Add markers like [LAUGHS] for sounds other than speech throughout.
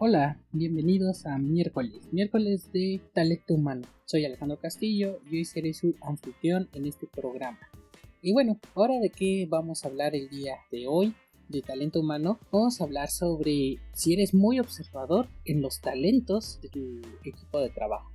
Hola, bienvenidos a miércoles, miércoles de talento humano. Soy Alejandro Castillo y hoy seré su anfitrión en este programa. Y bueno, ahora de qué vamos a hablar el día de hoy de talento humano, vamos a hablar sobre si eres muy observador en los talentos de tu equipo de trabajo.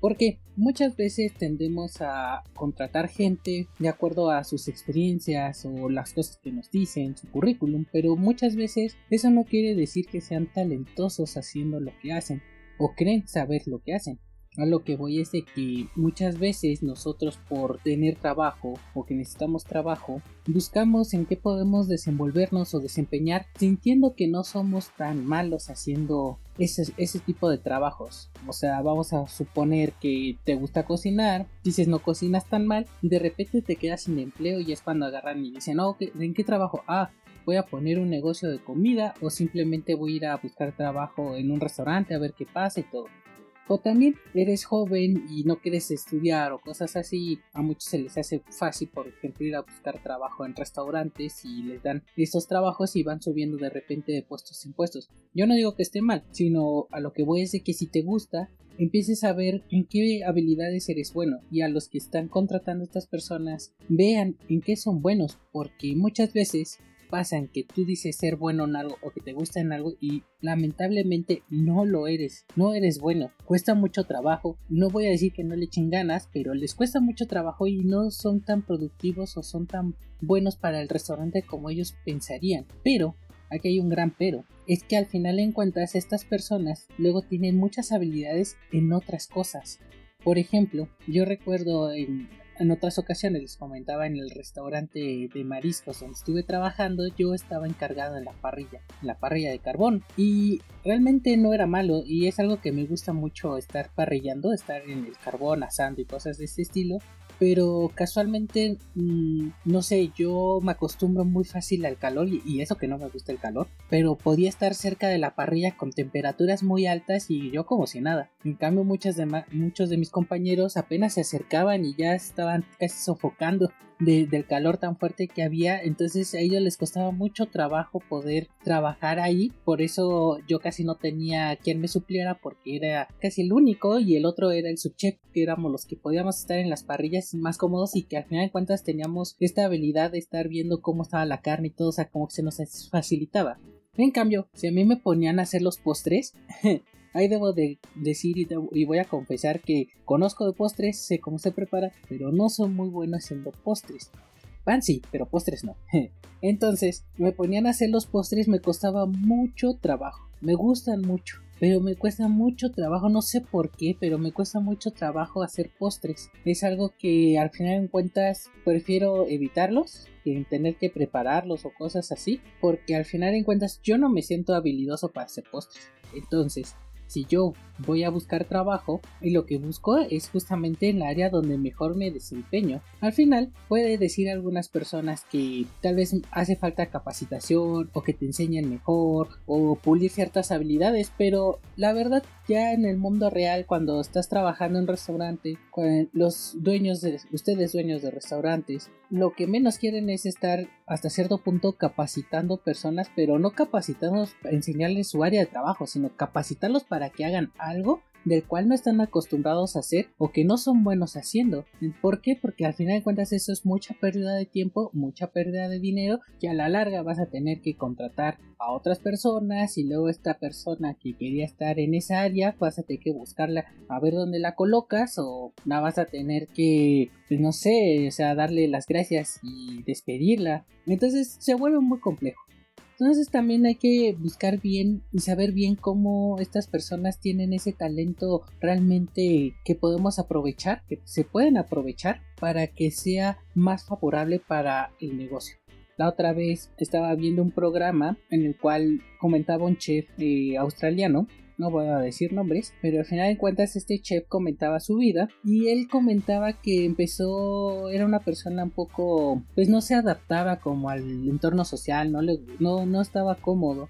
Porque muchas veces tendemos a contratar gente de acuerdo a sus experiencias o las cosas que nos dicen, su currículum, pero muchas veces eso no quiere decir que sean talentosos haciendo lo que hacen o creen saber lo que hacen. A lo que voy es de que muchas veces nosotros por tener trabajo o que necesitamos trabajo, buscamos en qué podemos desenvolvernos o desempeñar sintiendo que no somos tan malos haciendo ese, ese tipo de trabajos. O sea, vamos a suponer que te gusta cocinar, dices no cocinas tan mal y de repente te quedas sin empleo y es cuando agarran y dicen, no, ¿en qué trabajo? Ah, voy a poner un negocio de comida o simplemente voy a ir a buscar trabajo en un restaurante a ver qué pasa y todo. O también eres joven y no quieres estudiar o cosas así. A muchos se les hace fácil, por ejemplo, ir a buscar trabajo en restaurantes y les dan estos trabajos y van subiendo de repente de puestos en puestos. Yo no digo que esté mal, sino a lo que voy es de que si te gusta, empieces a ver en qué habilidades eres bueno y a los que están contratando a estas personas vean en qué son buenos, porque muchas veces pasan que tú dices ser bueno en algo o que te gusta en algo y lamentablemente no lo eres, no eres bueno, cuesta mucho trabajo, no voy a decir que no le echen ganas, pero les cuesta mucho trabajo y no son tan productivos o son tan buenos para el restaurante como ellos pensarían, pero aquí hay un gran pero, es que al final en cuentas estas personas luego tienen muchas habilidades en otras cosas. Por ejemplo, yo recuerdo en, en otras ocasiones les comentaba en el restaurante de mariscos donde estuve trabajando, yo estaba encargado en la parrilla, en la parrilla de carbón. Y realmente no era malo y es algo que me gusta mucho estar parrillando, estar en el carbón, asando y cosas de ese estilo pero casualmente mmm, no sé yo me acostumbro muy fácil al calor y, y, eso que no me gusta el calor pero podía estar cerca de la parrilla con temperaturas muy altas y yo como si nada. En cambio muchas de muchos de mis compañeros apenas se acercaban y ya estaban casi sofocando de, del calor tan fuerte que había entonces a ellos les costaba mucho trabajo poder trabajar ahí por eso yo casi no tenía quien me supliera porque era casi el único y el otro era el subchef que éramos los que podíamos estar en las parrillas más cómodos y que al final de cuentas teníamos esta habilidad de estar viendo cómo estaba la carne y todo, o sea, como que se nos facilitaba. En cambio, si a mí me ponían a hacer los postres, [LAUGHS] ahí debo de decir y, debo, y, voy a confesar que conozco de postres, sé cómo se prepara, pero no soy muy bueno haciendo postres. Pan sí, pero postres no. [LAUGHS] Entonces, me ponían a hacer los postres, me costaba mucho trabajo. Me gustan mucho, pero me cuesta mucho trabajo, no sé por qué, pero me cuesta mucho trabajo hacer postres. Es algo que al final en cuentas prefiero evitarlos que tener que prepararlos o cosas así, porque al final en cuentas yo no me siento habilidoso para hacer postres. Entonces, si yo voy a buscar trabajo y lo que busco es justamente en el área donde mejor me desempeño. Al final puede decir algunas personas que tal vez hace falta capacitación o que te enseñen mejor o pulir ciertas habilidades, pero la verdad ya en el mundo real cuando estás trabajando en un restaurante, los dueños de ustedes dueños de restaurantes, lo que menos quieren es estar hasta cierto punto capacitando personas, pero no capacitándolos para enseñarles su área de trabajo, sino capacitarlos para que hagan algo del cual no están acostumbrados a hacer o que no son buenos haciendo. ¿Por qué? Porque al final de cuentas eso es mucha pérdida de tiempo, mucha pérdida de dinero que a la larga vas a tener que contratar a otras personas y luego esta persona que quería estar en esa área vas a tener que buscarla a ver dónde la colocas o la vas a tener que pues no sé, o sea, darle las gracias y despedirla. Entonces se vuelve muy complejo. Entonces también hay que buscar bien y saber bien cómo estas personas tienen ese talento realmente que podemos aprovechar, que se pueden aprovechar para que sea más favorable para el negocio. la otra vez estaba viendo un programa en el cual comentaba un chef eh, australiano no voy a decir nombres, pero al final de cuentas este chef comentaba su vida y él comentaba que empezó, era una persona un poco, pues no se adaptaba como al entorno social, no, le, no, no estaba cómodo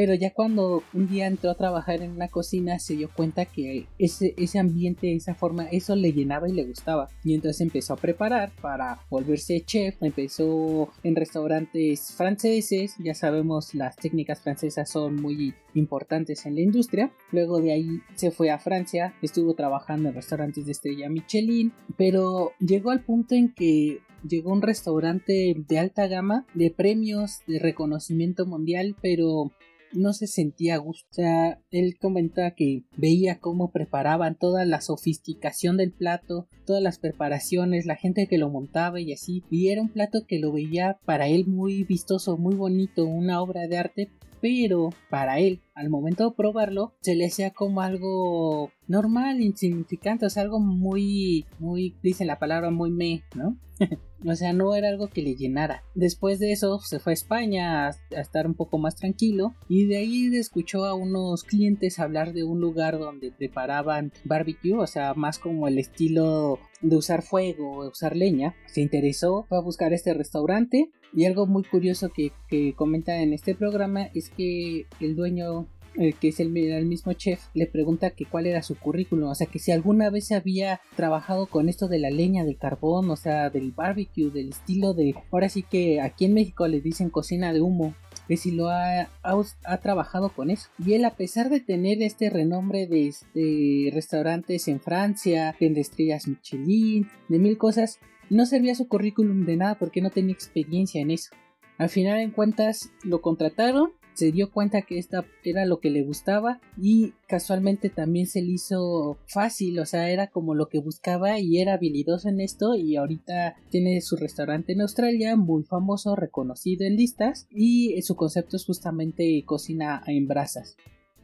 pero ya cuando un día entró a trabajar en una cocina se dio cuenta que ese, ese ambiente, esa forma, eso le llenaba y le gustaba. Y entonces empezó a preparar para volverse chef. Empezó en restaurantes franceses. Ya sabemos las técnicas francesas son muy importantes en la industria. Luego de ahí se fue a Francia. Estuvo trabajando en restaurantes de estrella Michelin. Pero llegó al punto en que llegó a un restaurante de alta gama, de premios, de reconocimiento mundial, pero no se sentía a gusto. O sea, él comentaba que veía cómo preparaban toda la sofisticación del plato, todas las preparaciones, la gente que lo montaba y así. Y era un plato que lo veía para él muy vistoso, muy bonito, una obra de arte. Pero para él, al momento de probarlo, se le hacía como algo normal, insignificante, o sea, algo muy, muy, dice la palabra muy me, ¿no? [LAUGHS] O sea, no era algo que le llenara. Después de eso se fue a España a, estar un poco más tranquilo y de ahí escuchó a unos clientes hablar de un lugar donde preparaban barbecue, o sea, más como el estilo de usar fuego, usar leña. Se interesó, fue a buscar este restaurante y algo muy curioso que, que comenta en este programa es que el dueño eh, que es el, mismo chef, le pregunta que cuál era su currículum, o sea, que si alguna vez se había trabajado con esto de la leña, del carbón, o sea, del barbecue, del estilo de, ahora sí que aquí en México le dicen cocina de humo, que si lo ha, ha, trabajado con eso. Y él, a pesar de tener este renombre de, de restaurantes en Francia, de estrellas Michelin, de mil cosas, no servía su currículum de nada porque no tenía experiencia en eso. Al final en cuentas lo contrataron se dio cuenta que esta era lo que le gustaba y casualmente también se le hizo fácil, o sea, era como lo que buscaba y era habilidoso en esto y ahorita tiene su restaurante en Australia muy famoso, reconocido en listas y su concepto es justamente cocina en brasas.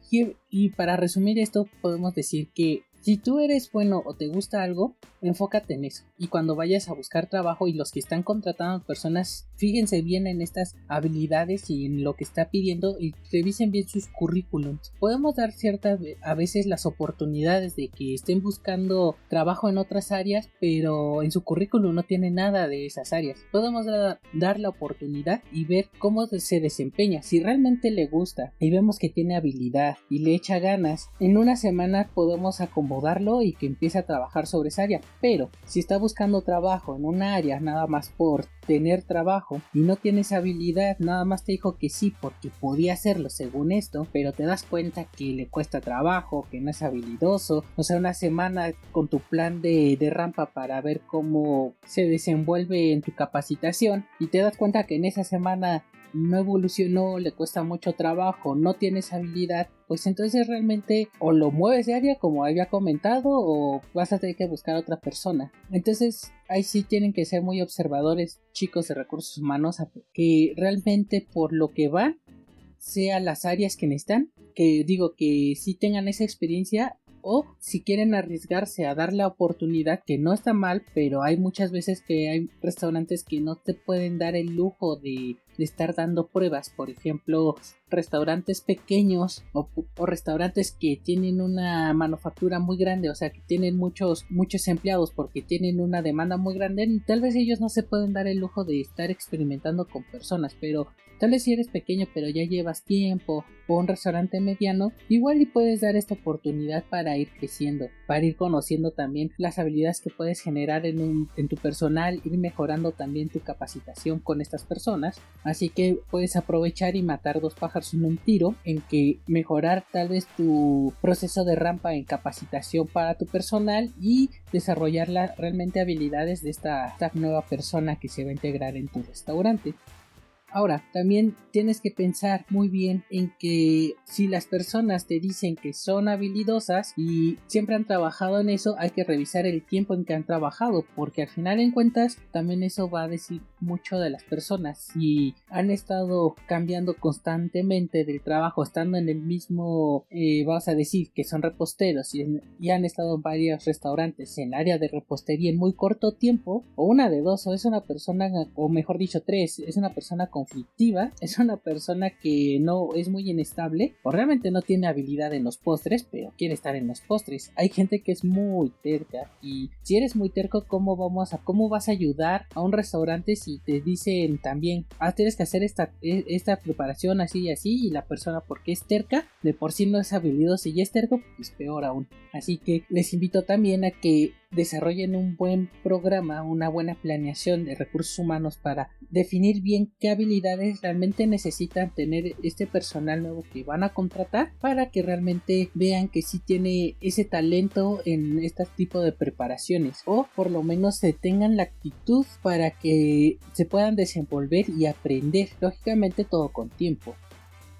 Y, y para resumir esto podemos decir que si tú eres bueno o te gusta algo, enfócate en eso. Y cuando vayas a buscar trabajo y los que están contratando personas, fíjense bien en estas habilidades y en lo que está pidiendo y revisen bien sus currículums. Podemos dar ciertas a veces las oportunidades de que estén buscando trabajo en otras áreas, pero en su currículum no tiene nada de esas áreas. Podemos dar la oportunidad y ver cómo se desempeña. Si realmente le gusta y vemos que tiene habilidad y le echa ganas, en una semana podemos acomodarlo y que empiece a trabajar sobre esa área. Pero si está buscando trabajo en un área nada más por tener trabajo y no tienes habilidad, nada más te dijo que sí porque podía hacerlo según esto, pero te das cuenta que le cuesta trabajo, que no es habilidoso, o sea, una semana con tu plan de, de rampa para ver cómo se desenvuelve en tu capacitación y te das cuenta que en esa semana no evolucionó, le cuesta mucho trabajo, no tienes habilidad, pues entonces realmente o lo mueves de área como había comentado o vas a tener que buscar a otra persona. Entonces ahí sí tienen que ser muy observadores chicos de recursos humanos que realmente por lo que van sea las áreas que necesitan, que digo que sí tengan esa experiencia o si quieren arriesgarse a dar la oportunidad que no está mal pero hay muchas veces que hay restaurantes que no te pueden dar el lujo de de estar dando pruebas, por ejemplo, restaurantes pequeños o, restaurantes que tienen una manufactura muy grande, o sea, que tienen muchos muchos empleados porque tienen una demanda muy grande, tal vez ellos no se pueden dar el lujo de estar experimentando con personas, pero tal vez si eres pequeño pero ya llevas tiempo o un restaurante mediano, igual y puedes dar esta oportunidad para ir creciendo, para ir conociendo también las habilidades que puedes generar en, tu personal, ir mejorando también tu capacitación con estas personas Así que puedes aprovechar y matar dos pájaros en un tiro en que mejorar tal vez tu proceso de rampa en capacitación para tu personal y desarrollar realmente habilidades de esta nueva persona que se va a integrar en tu restaurante. Ahora, también tienes que pensar muy bien en que si las personas te dicen que son habilidosas y siempre han trabajado en eso, hay que revisar el tiempo en que han trabajado, porque al final en cuentas también eso va a decir mucho de las personas. Si han estado cambiando constantemente del trabajo, estando en el mismo, eh, vamos a decir que son reposteros y, y han estado en varios restaurantes en área de repostería en muy corto tiempo, o una de dos, o es una persona, o mejor dicho, tres, es una persona [LAUGHS] es una persona que no es muy inestable, o realmente no tiene habilidad en los postres, pero quiere estar en los postres. Hay gente que es muy terca y si eres muy terco, ¿cómo vamos a, cómo vas a ayudar a un restaurante si te dicen también, ah, tienes que hacer esta, e, esta preparación así y así y la persona porque es terca, de por sí no es habilidoso y es terco, pues peor aún. Así que les invito también a que desarrollen un buen programa, una buena planeación de recursos humanos para definir bien qué habilidades realmente necesitan tener este personal nuevo que van a contratar para que realmente vean que sí tiene ese talento en este tipo de preparaciones o por lo menos se tengan la actitud para que se puedan desenvolver y aprender lógicamente todo con tiempo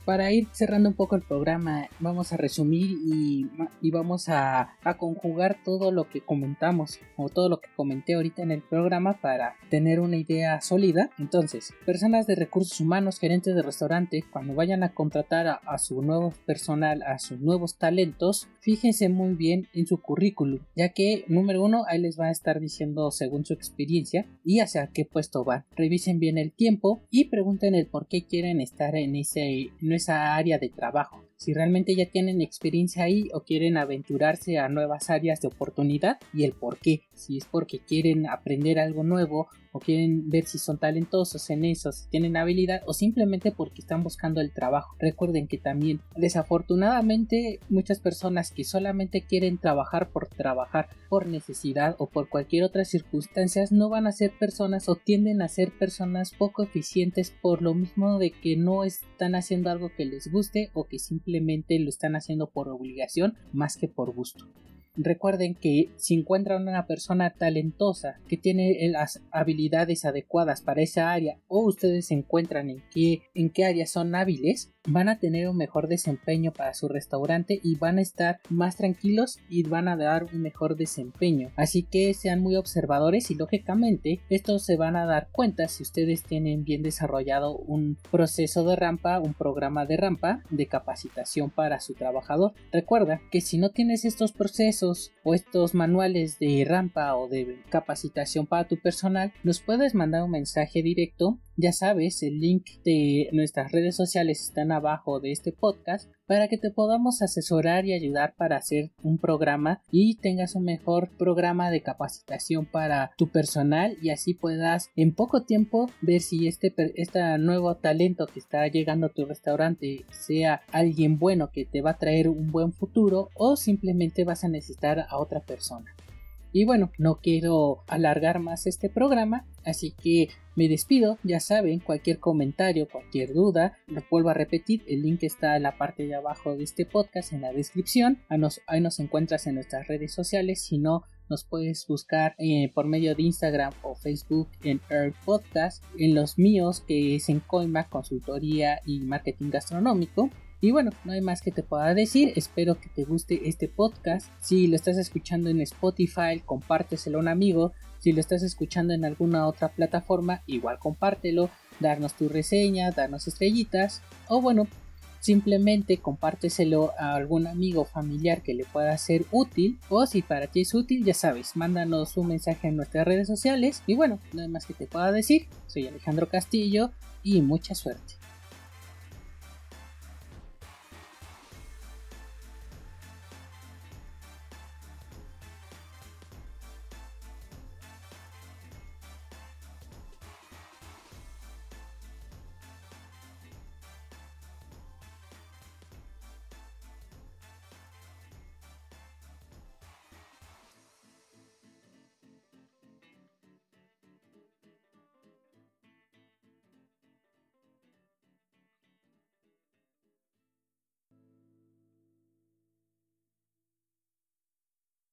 para ir cerrando un poco el programa, vamos a resumir y, vamos a, conjugar todo lo que comentamos o todo lo que comenté ahorita en el programa para tener una idea sólida. Entonces, personas de recursos humanos, gerentes de restaurante, cuando vayan a contratar a, su nuevo personal, a sus nuevos talentos, fíjense muy bien en su currículum, ya que número uno, ahí les va a estar diciendo según su experiencia y hacia qué puesto van. Revisen bien el tiempo y pregunten el por qué quieren estar en ese esa área de trabajo. Si realmente ya tienen experiencia ahí o quieren aventurarse a nuevas áreas de oportunidad y el por qué. Si es porque quieren aprender algo nuevo o quieren ver si son talentosos en eso, si tienen habilidad o simplemente porque están buscando el trabajo. Recuerden que también desafortunadamente muchas personas que solamente quieren trabajar por trabajar por necesidad o por cualquier otra circunstancias no van a ser personas o tienden a ser personas poco eficientes por lo mismo de que no están haciendo algo que les guste o que simplemente lo están haciendo por obligación más que por gusto. Recuerden que si encuentran una persona talentosa que tiene las habilidades adecuadas para esa área o ustedes encuentran en qué, en qué áreas son hábiles, van a tener un mejor desempeño para su restaurante y van a estar más tranquilos y van a dar un mejor desempeño. Así que sean muy observadores y lógicamente estos se van a dar cuenta si ustedes tienen bien desarrollado un proceso de rampa, un programa de rampa de capacitación para su trabajador. Recuerda que si no tienes estos procesos o estos manuales de rampa o de capacitación para tu personal, nos puedes mandar un mensaje directo. Ya sabes, el link de nuestras redes sociales están abajo de este podcast para que te podamos asesorar y ayudar para hacer un programa y tengas un mejor programa de capacitación para tu personal y así puedas en poco tiempo ver si este, este nuevo talento que está llegando a tu restaurante sea alguien bueno que te va a traer un buen futuro o simplemente vas a necesitar a otra persona. Y bueno, no quiero alargar más este programa, así que me despido, ya saben, cualquier comentario, cualquier duda, lo vuelvo a repetir, el link está en la parte de abajo de este podcast, en la descripción, ahí nos, ahí nos encuentras en nuestras redes sociales, si no, nos puedes buscar eh, por medio de Instagram o Facebook en Earth Podcast, en los míos que es en Coima, Consultoría y Marketing Gastronómico. Y bueno, no hay más que te pueda decir. Espero que te guste este podcast. Si lo estás escuchando en Spotify, compárteselo a un amigo. Si lo estás escuchando en alguna otra plataforma, igual compártelo. Darnos tu reseña, darnos estrellitas. O bueno, simplemente compárteselo a algún amigo familiar que le pueda ser útil. O si para ti es útil, ya sabes, mándanos un mensaje en nuestras redes sociales. Y bueno, no hay más que te pueda decir. Soy Alejandro Castillo y mucha suerte.